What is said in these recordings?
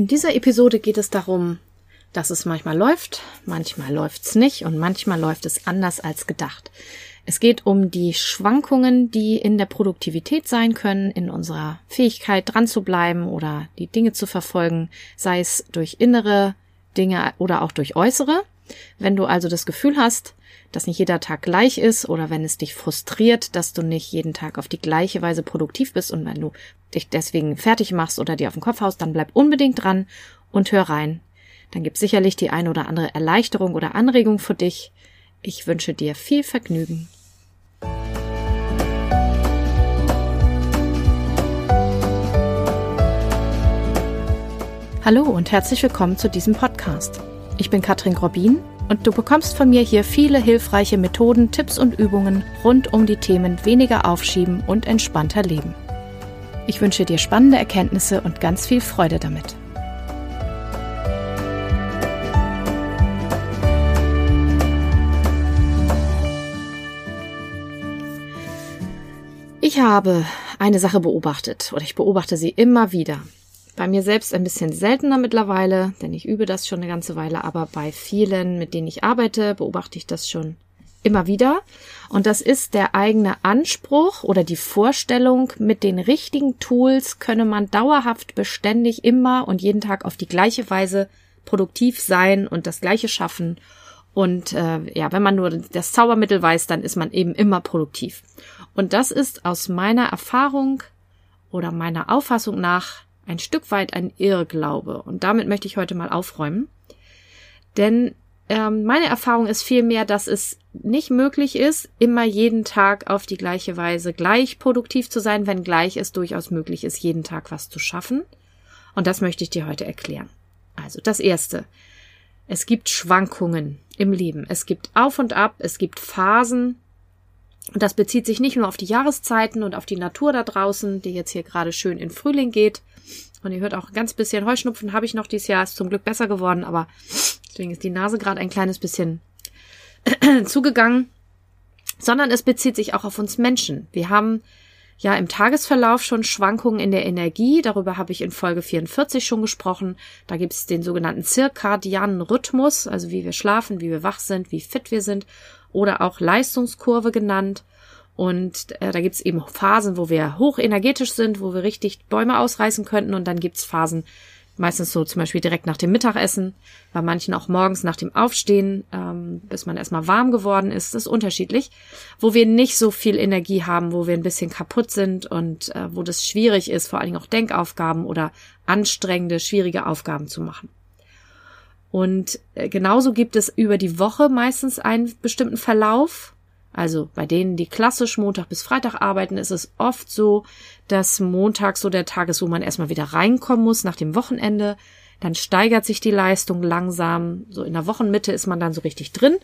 In dieser Episode geht es darum, dass es manchmal läuft, manchmal läuft's nicht und manchmal läuft es anders als gedacht. Es geht um die Schwankungen, die in der Produktivität sein können, in unserer Fähigkeit dran zu bleiben oder die Dinge zu verfolgen, sei es durch innere Dinge oder auch durch äußere. Wenn du also das Gefühl hast, dass nicht jeder Tag gleich ist oder wenn es dich frustriert, dass du nicht jeden Tag auf die gleiche Weise produktiv bist und wenn du dich deswegen fertig machst oder dir auf den Kopf haust, dann bleib unbedingt dran und hör rein. Dann gibt sicherlich die eine oder andere Erleichterung oder Anregung für dich. Ich wünsche dir viel Vergnügen. Hallo und herzlich willkommen zu diesem Podcast. Ich bin Katrin Grobin und du bekommst von mir hier viele hilfreiche Methoden, Tipps und Übungen rund um die Themen weniger aufschieben und entspannter leben. Ich wünsche dir spannende Erkenntnisse und ganz viel Freude damit. Ich habe eine Sache beobachtet oder ich beobachte sie immer wieder. Bei mir selbst ein bisschen seltener mittlerweile, denn ich übe das schon eine ganze Weile, aber bei vielen, mit denen ich arbeite, beobachte ich das schon immer wieder. Und das ist der eigene Anspruch oder die Vorstellung, mit den richtigen Tools könne man dauerhaft, beständig, immer und jeden Tag auf die gleiche Weise produktiv sein und das Gleiche schaffen. Und äh, ja, wenn man nur das Zaubermittel weiß, dann ist man eben immer produktiv. Und das ist aus meiner Erfahrung oder meiner Auffassung nach ein Stück weit ein Irrglaube. Und damit möchte ich heute mal aufräumen. Denn ähm, meine Erfahrung ist vielmehr, dass es nicht möglich ist, immer jeden Tag auf die gleiche Weise gleich produktiv zu sein, wenngleich es durchaus möglich ist, jeden Tag was zu schaffen. Und das möchte ich dir heute erklären. Also das Erste. Es gibt Schwankungen im Leben. Es gibt Auf und Ab, es gibt Phasen, und das bezieht sich nicht nur auf die Jahreszeiten und auf die Natur da draußen, die jetzt hier gerade schön in Frühling geht. Und ihr hört auch ein ganz bisschen Heuschnupfen habe ich noch dieses Jahr, ist zum Glück besser geworden, aber deswegen ist die Nase gerade ein kleines bisschen zugegangen. Sondern es bezieht sich auch auf uns Menschen. Wir haben ja im Tagesverlauf schon Schwankungen in der Energie. Darüber habe ich in Folge 44 schon gesprochen. Da gibt es den sogenannten zirkadianen Rhythmus, also wie wir schlafen, wie wir wach sind, wie fit wir sind oder auch Leistungskurve genannt. Und äh, da gibt's eben Phasen, wo wir hoch energetisch sind, wo wir richtig Bäume ausreißen könnten. Und dann gibt's Phasen, meistens so zum Beispiel direkt nach dem Mittagessen, bei manchen auch morgens nach dem Aufstehen, ähm, bis man erstmal warm geworden ist. Ist unterschiedlich, wo wir nicht so viel Energie haben, wo wir ein bisschen kaputt sind und äh, wo das schwierig ist, vor allen Dingen auch Denkaufgaben oder anstrengende, schwierige Aufgaben zu machen. Und äh, genauso gibt es über die Woche meistens einen bestimmten Verlauf. Also bei denen, die klassisch Montag bis Freitag arbeiten, ist es oft so, dass Montag so der Tag ist, wo man erstmal wieder reinkommen muss nach dem Wochenende. Dann steigert sich die Leistung langsam. So in der Wochenmitte ist man dann so richtig drin,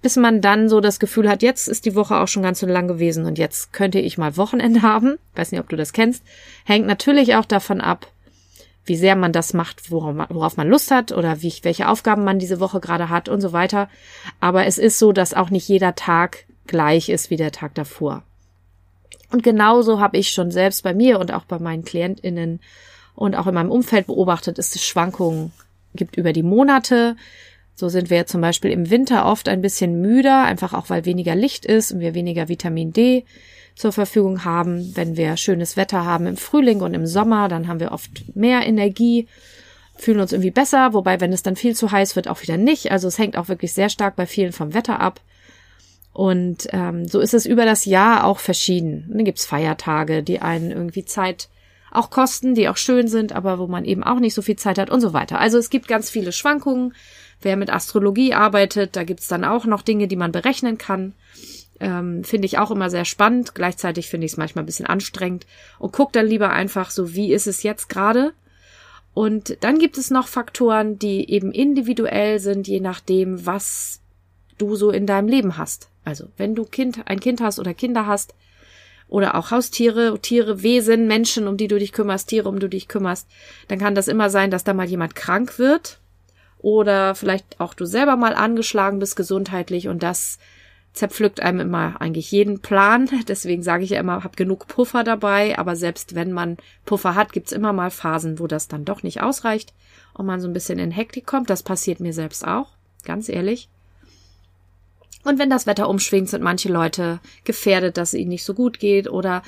bis man dann so das Gefühl hat, jetzt ist die Woche auch schon ganz so lang gewesen und jetzt könnte ich mal Wochenende haben. Weiß nicht, ob du das kennst. Hängt natürlich auch davon ab, wie sehr man das macht, worauf man Lust hat oder wie, welche Aufgaben man diese Woche gerade hat und so weiter. Aber es ist so, dass auch nicht jeder Tag gleich ist wie der Tag davor. Und genauso habe ich schon selbst bei mir und auch bei meinen KlientInnen und auch in meinem Umfeld beobachtet, dass es Schwankungen gibt über die Monate. So sind wir zum Beispiel im Winter oft ein bisschen müder, einfach auch weil weniger Licht ist und wir weniger Vitamin D zur Verfügung haben. Wenn wir schönes Wetter haben im Frühling und im Sommer, dann haben wir oft mehr Energie, fühlen uns irgendwie besser, wobei wenn es dann viel zu heiß wird, auch wieder nicht. Also es hängt auch wirklich sehr stark bei vielen vom Wetter ab. Und ähm, so ist es über das Jahr auch verschieden. Dann gibt's Feiertage, die einen irgendwie Zeit auch kosten, die auch schön sind, aber wo man eben auch nicht so viel Zeit hat und so weiter. Also es gibt ganz viele Schwankungen. Wer mit Astrologie arbeitet, da gibt's dann auch noch Dinge, die man berechnen kann. Ähm, finde ich auch immer sehr spannend. Gleichzeitig finde ich es manchmal ein bisschen anstrengend und guck dann lieber einfach so, wie ist es jetzt gerade? Und dann gibt es noch Faktoren, die eben individuell sind, je nachdem, was du so in deinem Leben hast. Also, wenn du Kind, ein Kind hast oder Kinder hast, oder auch Haustiere, Tiere, Wesen, Menschen, um die du dich kümmerst, Tiere, um die du dich kümmerst, dann kann das immer sein, dass da mal jemand krank wird oder vielleicht auch du selber mal angeschlagen bist gesundheitlich und das zerpflückt einem immer eigentlich jeden Plan. Deswegen sage ich ja immer, hab genug Puffer dabei. Aber selbst wenn man Puffer hat, gibt's immer mal Phasen, wo das dann doch nicht ausreicht und man so ein bisschen in Hektik kommt. Das passiert mir selbst auch, ganz ehrlich. Und wenn das Wetter umschwingt, sind manche Leute gefährdet, dass es ihnen nicht so gut geht oder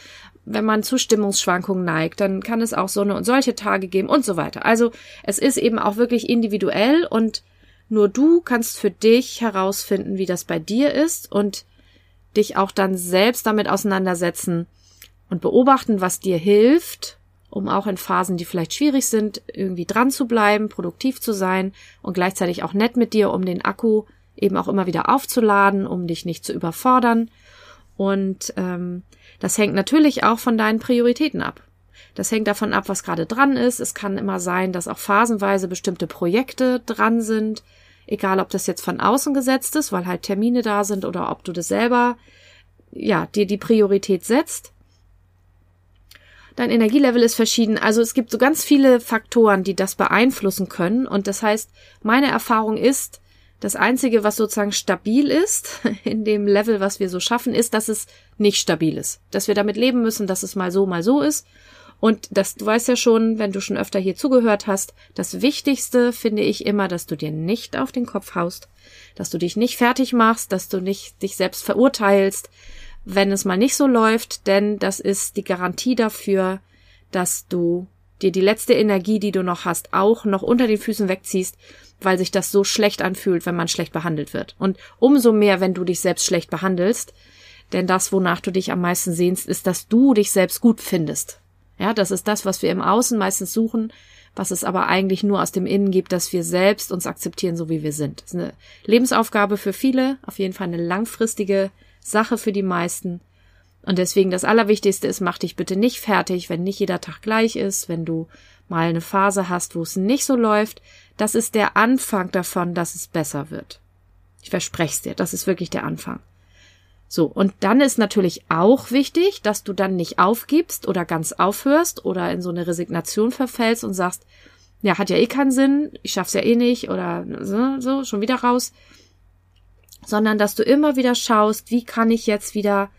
wenn man zu Stimmungsschwankungen neigt, dann kann es auch so eine und solche Tage geben und so weiter. Also es ist eben auch wirklich individuell und nur du kannst für dich herausfinden, wie das bei dir ist und dich auch dann selbst damit auseinandersetzen und beobachten, was dir hilft, um auch in Phasen, die vielleicht schwierig sind, irgendwie dran zu bleiben, produktiv zu sein und gleichzeitig auch nett mit dir, um den Akku eben auch immer wieder aufzuladen, um dich nicht zu überfordern. Und ähm, das hängt natürlich auch von deinen Prioritäten ab. Das hängt davon ab, was gerade dran ist. Es kann immer sein, dass auch phasenweise bestimmte Projekte dran sind. Egal, ob das jetzt von außen gesetzt ist, weil halt Termine da sind oder ob du das selber, ja, dir die Priorität setzt. Dein Energielevel ist verschieden. Also es gibt so ganz viele Faktoren, die das beeinflussen können. Und das heißt, meine Erfahrung ist, das Einzige, was sozusagen stabil ist in dem Level, was wir so schaffen, ist, dass es nicht stabil ist. Dass wir damit leben müssen, dass es mal so, mal so ist. Und das, du weißt ja schon, wenn du schon öfter hier zugehört hast, das Wichtigste finde ich immer, dass du dir nicht auf den Kopf haust, dass du dich nicht fertig machst, dass du nicht dich selbst verurteilst, wenn es mal nicht so läuft, denn das ist die Garantie dafür, dass du dir die letzte Energie, die du noch hast, auch noch unter den Füßen wegziehst, weil sich das so schlecht anfühlt, wenn man schlecht behandelt wird. Und umso mehr, wenn du dich selbst schlecht behandelst, denn das, wonach du dich am meisten sehnst, ist, dass du dich selbst gut findest. Ja, das ist das, was wir im Außen meistens suchen, was es aber eigentlich nur aus dem Innen gibt, dass wir selbst uns akzeptieren, so wie wir sind. Das ist eine Lebensaufgabe für viele, auf jeden Fall eine langfristige Sache für die meisten. Und deswegen das Allerwichtigste ist, mach dich bitte nicht fertig, wenn nicht jeder Tag gleich ist, wenn du mal eine Phase hast, wo es nicht so läuft. Das ist der Anfang davon, dass es besser wird. Ich verspreche es dir, das ist wirklich der Anfang. So, und dann ist natürlich auch wichtig, dass du dann nicht aufgibst oder ganz aufhörst oder in so eine Resignation verfällst und sagst, ja, hat ja eh keinen Sinn, ich schaff's ja eh nicht oder so, so schon wieder raus, sondern dass du immer wieder schaust, wie kann ich jetzt wieder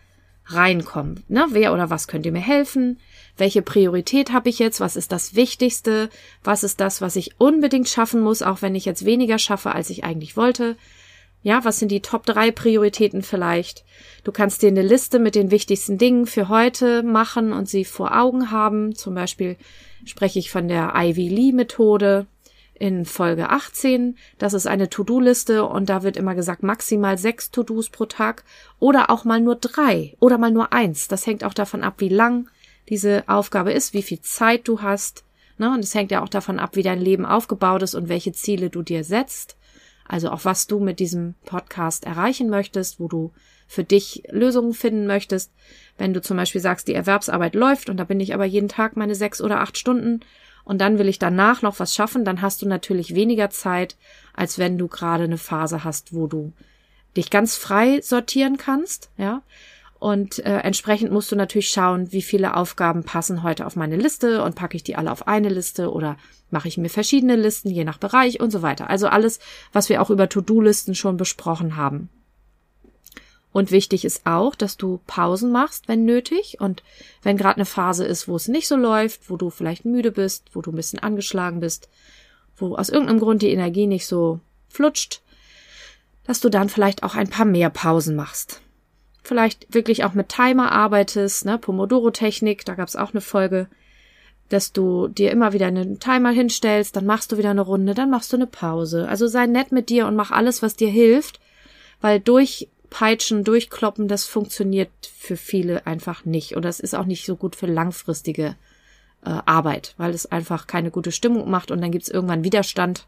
reinkommen, ne? Wer oder was könnte mir helfen? Welche Priorität habe ich jetzt? Was ist das Wichtigste? Was ist das, was ich unbedingt schaffen muss, auch wenn ich jetzt weniger schaffe, als ich eigentlich wollte? Ja, was sind die Top drei Prioritäten vielleicht? Du kannst dir eine Liste mit den wichtigsten Dingen für heute machen und sie vor Augen haben. Zum Beispiel spreche ich von der Ivy Lee Methode in Folge 18. Das ist eine To-Do-Liste und da wird immer gesagt maximal sechs To-Dos pro Tag oder auch mal nur drei oder mal nur eins. Das hängt auch davon ab, wie lang diese Aufgabe ist, wie viel Zeit du hast. Ne? Und es hängt ja auch davon ab, wie dein Leben aufgebaut ist und welche Ziele du dir setzt. Also auch was du mit diesem Podcast erreichen möchtest, wo du für dich Lösungen finden möchtest. Wenn du zum Beispiel sagst, die Erwerbsarbeit läuft und da bin ich aber jeden Tag meine sechs oder acht Stunden und dann will ich danach noch was schaffen, dann hast du natürlich weniger Zeit, als wenn du gerade eine Phase hast, wo du dich ganz frei sortieren kannst, ja. Und äh, entsprechend musst du natürlich schauen, wie viele Aufgaben passen heute auf meine Liste und packe ich die alle auf eine Liste oder mache ich mir verschiedene Listen, je nach Bereich und so weiter. Also alles, was wir auch über To-Do-Listen schon besprochen haben. Und wichtig ist auch, dass du Pausen machst, wenn nötig. Und wenn gerade eine Phase ist, wo es nicht so läuft, wo du vielleicht müde bist, wo du ein bisschen angeschlagen bist, wo aus irgendeinem Grund die Energie nicht so flutscht, dass du dann vielleicht auch ein paar mehr Pausen machst vielleicht wirklich auch mit Timer arbeitest, ne, Pomodoro-Technik, da gab's auch eine Folge, dass du dir immer wieder einen Timer hinstellst, dann machst du wieder eine Runde, dann machst du eine Pause. Also sei nett mit dir und mach alles, was dir hilft, weil durchpeitschen, durchkloppen, das funktioniert für viele einfach nicht. Und das ist auch nicht so gut für langfristige äh, Arbeit, weil es einfach keine gute Stimmung macht und dann gibt's irgendwann Widerstand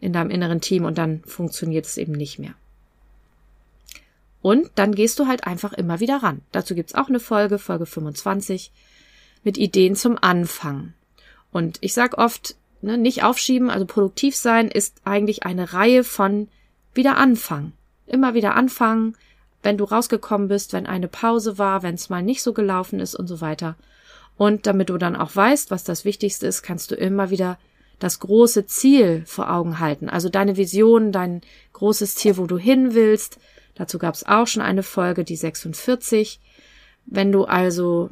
in deinem inneren Team und dann funktioniert es eben nicht mehr. Und dann gehst du halt einfach immer wieder ran. Dazu gibt's auch eine Folge, Folge 25, mit Ideen zum Anfang. Und ich sag oft, ne, nicht aufschieben, also produktiv sein ist eigentlich eine Reihe von wieder anfangen. Immer wieder anfangen, wenn du rausgekommen bist, wenn eine Pause war, wenn es mal nicht so gelaufen ist und so weiter. Und damit du dann auch weißt, was das Wichtigste ist, kannst du immer wieder das große Ziel vor Augen halten. Also deine Vision, dein großes Ziel, wo du hin willst, Dazu gab es auch schon eine Folge, die 46. Wenn du also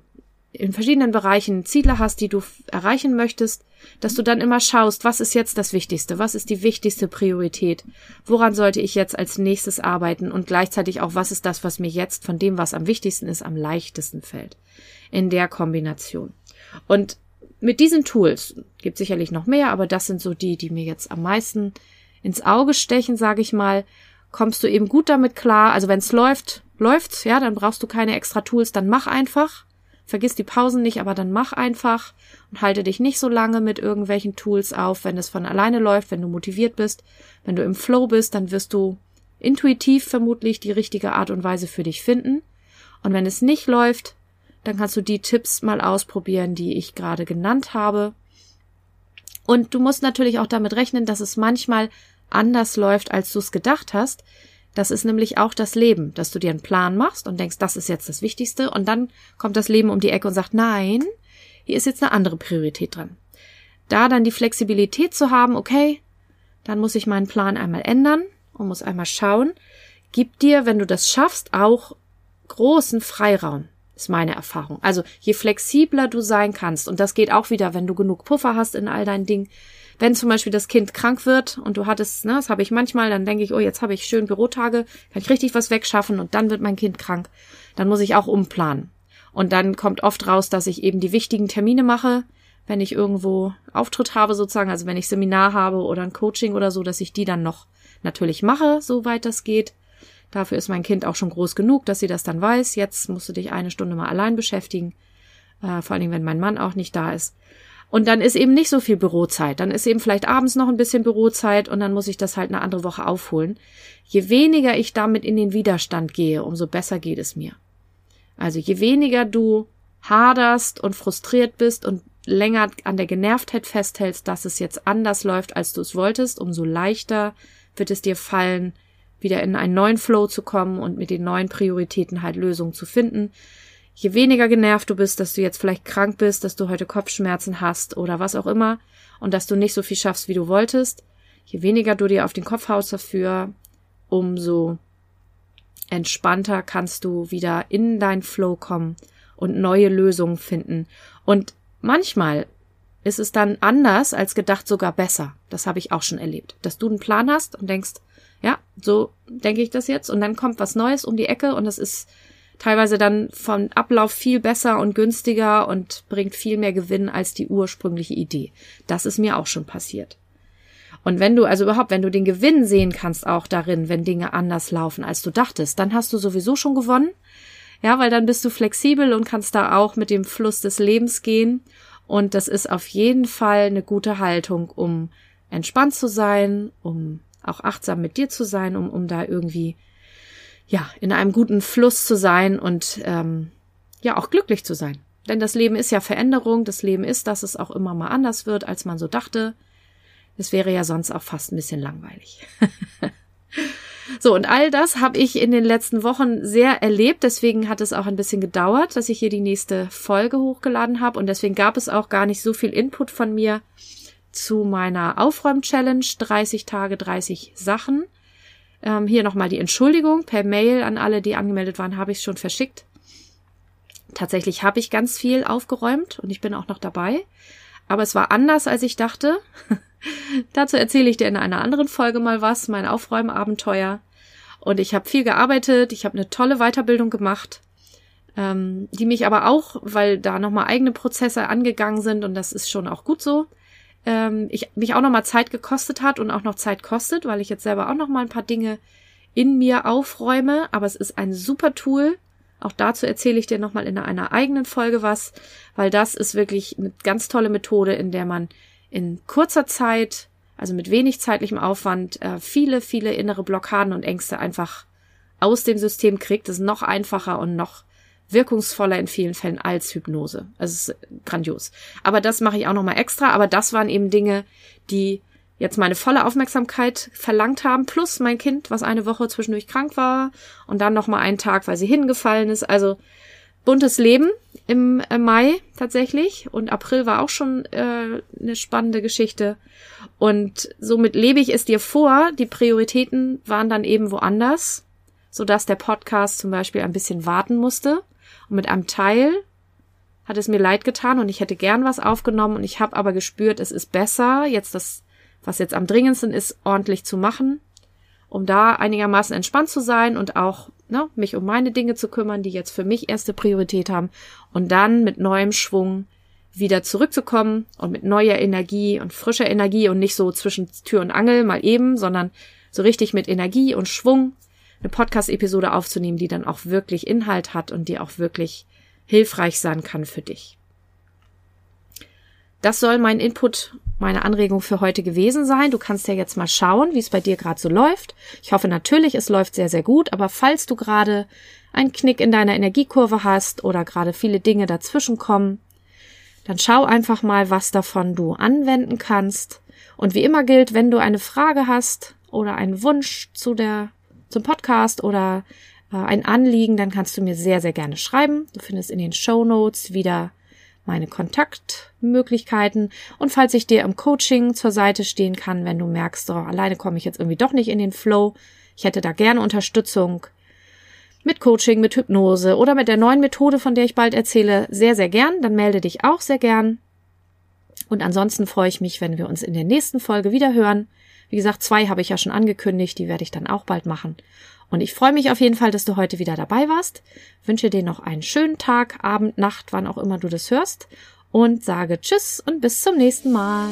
in verschiedenen Bereichen Ziele hast, die du erreichen möchtest, dass du dann immer schaust, was ist jetzt das Wichtigste, was ist die wichtigste Priorität, woran sollte ich jetzt als nächstes arbeiten und gleichzeitig auch, was ist das, was mir jetzt von dem, was am wichtigsten ist, am leichtesten fällt. In der Kombination. Und mit diesen Tools gibt sicherlich noch mehr, aber das sind so die, die mir jetzt am meisten ins Auge stechen, sage ich mal, kommst du eben gut damit klar. Also wenn es läuft, läuft's, ja, dann brauchst du keine extra Tools, dann mach einfach. Vergiss die Pausen nicht, aber dann mach einfach und halte dich nicht so lange mit irgendwelchen Tools auf, wenn es von alleine läuft, wenn du motiviert bist, wenn du im Flow bist, dann wirst du intuitiv vermutlich die richtige Art und Weise für dich finden. Und wenn es nicht läuft, dann kannst du die Tipps mal ausprobieren, die ich gerade genannt habe. Und du musst natürlich auch damit rechnen, dass es manchmal anders läuft, als du es gedacht hast, das ist nämlich auch das Leben, dass du dir einen Plan machst und denkst, das ist jetzt das Wichtigste und dann kommt das Leben um die Ecke und sagt, nein, hier ist jetzt eine andere Priorität dran. Da dann die Flexibilität zu haben, okay, dann muss ich meinen Plan einmal ändern und muss einmal schauen, gibt dir, wenn du das schaffst, auch großen Freiraum, ist meine Erfahrung. Also je flexibler du sein kannst, und das geht auch wieder, wenn du genug Puffer hast in all deinen Dingen, wenn zum Beispiel das Kind krank wird und du hattest, ne, das habe ich manchmal, dann denke ich, oh, jetzt habe ich schön Bürotage, kann ich richtig was wegschaffen und dann wird mein Kind krank. Dann muss ich auch umplanen. Und dann kommt oft raus, dass ich eben die wichtigen Termine mache, wenn ich irgendwo Auftritt habe sozusagen, also wenn ich Seminar habe oder ein Coaching oder so, dass ich die dann noch natürlich mache, soweit das geht. Dafür ist mein Kind auch schon groß genug, dass sie das dann weiß. Jetzt musst du dich eine Stunde mal allein beschäftigen. Äh, vor allem, wenn mein Mann auch nicht da ist. Und dann ist eben nicht so viel Bürozeit. Dann ist eben vielleicht abends noch ein bisschen Bürozeit und dann muss ich das halt eine andere Woche aufholen. Je weniger ich damit in den Widerstand gehe, umso besser geht es mir. Also je weniger du haderst und frustriert bist und länger an der Genervtheit festhältst, dass es jetzt anders läuft, als du es wolltest, umso leichter wird es dir fallen, wieder in einen neuen Flow zu kommen und mit den neuen Prioritäten halt Lösungen zu finden, je weniger genervt du bist, dass du jetzt vielleicht krank bist, dass du heute Kopfschmerzen hast oder was auch immer und dass du nicht so viel schaffst, wie du wolltest, je weniger du dir auf den Kopf haust dafür, umso entspannter kannst du wieder in dein Flow kommen und neue Lösungen finden. Und manchmal ist es dann anders als gedacht sogar besser. Das habe ich auch schon erlebt. Dass du einen Plan hast und denkst, ja, so denke ich das jetzt und dann kommt was Neues um die Ecke und das ist teilweise dann vom Ablauf viel besser und günstiger und bringt viel mehr Gewinn als die ursprüngliche Idee. Das ist mir auch schon passiert. Und wenn du, also überhaupt, wenn du den Gewinn sehen kannst auch darin, wenn Dinge anders laufen, als du dachtest, dann hast du sowieso schon gewonnen. Ja, weil dann bist du flexibel und kannst da auch mit dem Fluss des Lebens gehen. Und das ist auf jeden Fall eine gute Haltung, um entspannt zu sein, um auch achtsam mit dir zu sein, um, um da irgendwie ja, in einem guten Fluss zu sein und ähm, ja auch glücklich zu sein. Denn das Leben ist ja Veränderung, das Leben ist, dass es auch immer mal anders wird, als man so dachte. Es wäre ja sonst auch fast ein bisschen langweilig. so, und all das habe ich in den letzten Wochen sehr erlebt. Deswegen hat es auch ein bisschen gedauert, dass ich hier die nächste Folge hochgeladen habe. Und deswegen gab es auch gar nicht so viel Input von mir zu meiner Aufräum-Challenge 30 Tage, 30 Sachen. Ähm, hier nochmal die Entschuldigung per Mail an alle, die angemeldet waren, habe ich schon verschickt. Tatsächlich habe ich ganz viel aufgeräumt und ich bin auch noch dabei. Aber es war anders, als ich dachte. Dazu erzähle ich dir in einer anderen Folge mal was, mein Aufräumabenteuer. Und ich habe viel gearbeitet, ich habe eine tolle Weiterbildung gemacht, ähm, die mich aber auch, weil da nochmal eigene Prozesse angegangen sind und das ist schon auch gut so, ähm, ich, mich auch nochmal Zeit gekostet hat und auch noch Zeit kostet, weil ich jetzt selber auch nochmal ein paar Dinge in mir aufräume. Aber es ist ein super Tool. Auch dazu erzähle ich dir nochmal in einer eigenen Folge was, weil das ist wirklich eine ganz tolle Methode, in der man in kurzer Zeit, also mit wenig zeitlichem Aufwand, äh, viele, viele innere Blockaden und Ängste einfach aus dem System kriegt. Ist noch einfacher und noch wirkungsvoller in vielen Fällen als Hypnose. Also grandios. Aber das mache ich auch nochmal extra. Aber das waren eben Dinge, die jetzt meine volle Aufmerksamkeit verlangt haben, plus mein Kind, was eine Woche zwischendurch krank war und dann nochmal einen Tag, weil sie hingefallen ist. Also buntes Leben im äh, Mai tatsächlich und April war auch schon äh, eine spannende Geschichte. Und somit lebe ich es dir vor, die Prioritäten waren dann eben woanders sodass der Podcast zum Beispiel ein bisschen warten musste. Und mit einem Teil hat es mir leid getan und ich hätte gern was aufgenommen und ich habe aber gespürt, es ist besser, jetzt das, was jetzt am dringendsten ist, ordentlich zu machen, um da einigermaßen entspannt zu sein und auch ne, mich um meine Dinge zu kümmern, die jetzt für mich erste Priorität haben und dann mit neuem Schwung wieder zurückzukommen und mit neuer Energie und frischer Energie und nicht so zwischen Tür und Angel mal eben, sondern so richtig mit Energie und Schwung eine Podcast-Episode aufzunehmen, die dann auch wirklich Inhalt hat und die auch wirklich hilfreich sein kann für dich. Das soll mein Input, meine Anregung für heute gewesen sein. Du kannst ja jetzt mal schauen, wie es bei dir gerade so läuft. Ich hoffe natürlich, es läuft sehr, sehr gut, aber falls du gerade einen Knick in deiner Energiekurve hast oder gerade viele Dinge dazwischen kommen, dann schau einfach mal, was davon du anwenden kannst. Und wie immer gilt, wenn du eine Frage hast oder einen Wunsch zu der, zum Podcast oder äh, ein Anliegen, dann kannst du mir sehr, sehr gerne schreiben. Du findest in den Show Notes wieder meine Kontaktmöglichkeiten. Und falls ich dir im Coaching zur Seite stehen kann, wenn du merkst, oh, alleine komme ich jetzt irgendwie doch nicht in den Flow, ich hätte da gerne Unterstützung mit Coaching, mit Hypnose oder mit der neuen Methode, von der ich bald erzähle, sehr, sehr gern. Dann melde dich auch sehr gern. Und ansonsten freue ich mich, wenn wir uns in der nächsten Folge wieder hören. Wie gesagt, zwei habe ich ja schon angekündigt, die werde ich dann auch bald machen. Und ich freue mich auf jeden Fall, dass du heute wieder dabei warst. Wünsche dir noch einen schönen Tag, Abend, Nacht, wann auch immer du das hörst. Und sage Tschüss und bis zum nächsten Mal.